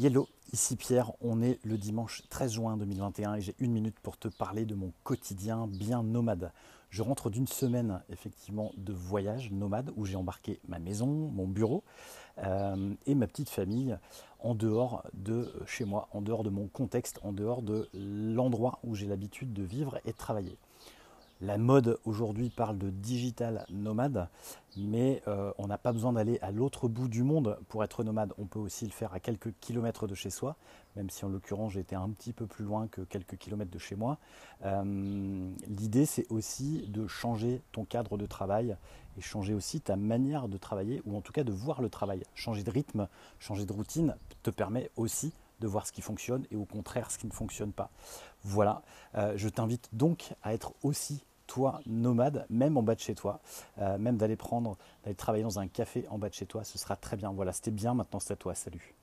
Hello, ici Pierre, on est le dimanche 13 juin 2021 et j'ai une minute pour te parler de mon quotidien bien nomade. Je rentre d'une semaine effectivement de voyage nomade où j'ai embarqué ma maison, mon bureau euh, et ma petite famille en dehors de chez moi, en dehors de mon contexte, en dehors de l'endroit où j'ai l'habitude de vivre et de travailler. La mode aujourd'hui parle de digital nomade, mais euh, on n'a pas besoin d'aller à l'autre bout du monde pour être nomade. On peut aussi le faire à quelques kilomètres de chez soi, même si en l'occurrence j'étais un petit peu plus loin que quelques kilomètres de chez moi. Euh, l'idée c'est aussi de changer ton cadre de travail et changer aussi ta manière de travailler, ou en tout cas de voir le travail. Changer de rythme, changer de routine te permet aussi de voir ce qui fonctionne et au contraire ce qui ne fonctionne pas. Voilà, euh, je t'invite donc à être aussi toi nomade, même en bas de chez toi, euh, même d'aller prendre, d'aller travailler dans un café en bas de chez toi, ce sera très bien. Voilà, c'était bien, maintenant c'est à toi, salut.